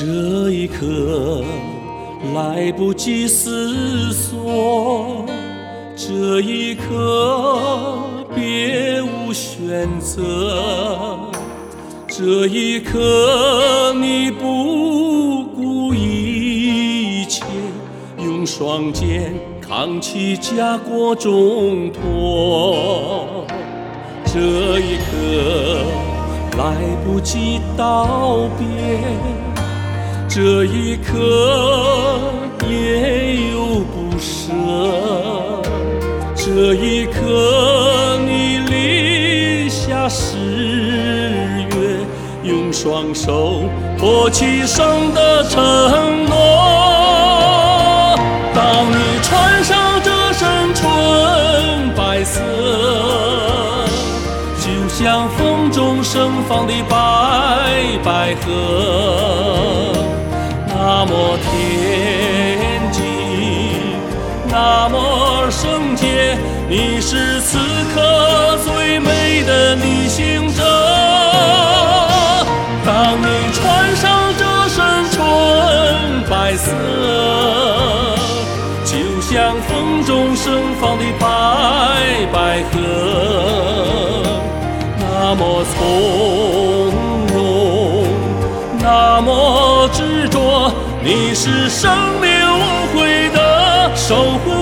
这一刻来不及思索，这一刻别无选择。这一刻你不顾一切，用双肩扛起家国重托。这一刻来不及道别。这一刻也有不舍，这一刻你立下誓约，用双手托起生的承诺。当你穿上这身纯白色，就像风中盛放的白百合。那么天际，那么圣洁，你是此刻最美的逆行者。当你穿上这身纯白色，就像风中盛放的白百合，那么从你是生命无悔的守护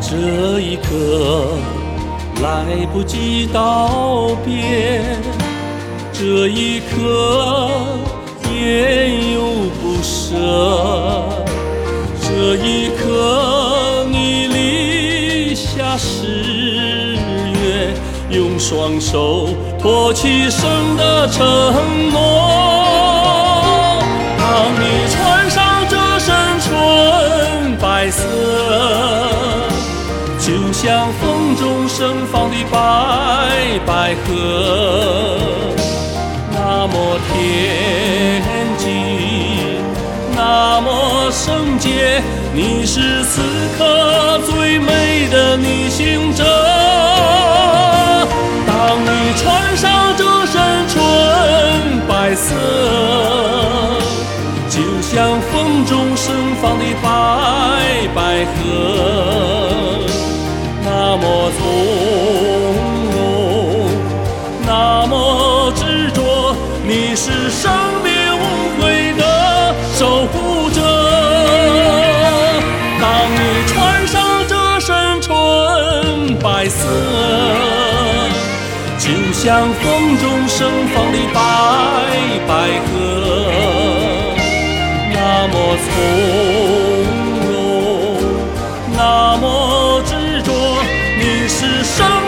这一刻来不及道别，这一刻也有不舍，这一刻你立下誓约，用双手托起生的承诺。像风中盛放的白百合，那么天际，那么圣洁。你是此刻最美的逆行者。当你穿上这身纯白色，就像风中盛放的白百合。那么从容，那么执着，你是生命无悔的守护者。当你穿上这身纯白色，就像风中盛放的白百合，那么从容，那么。是生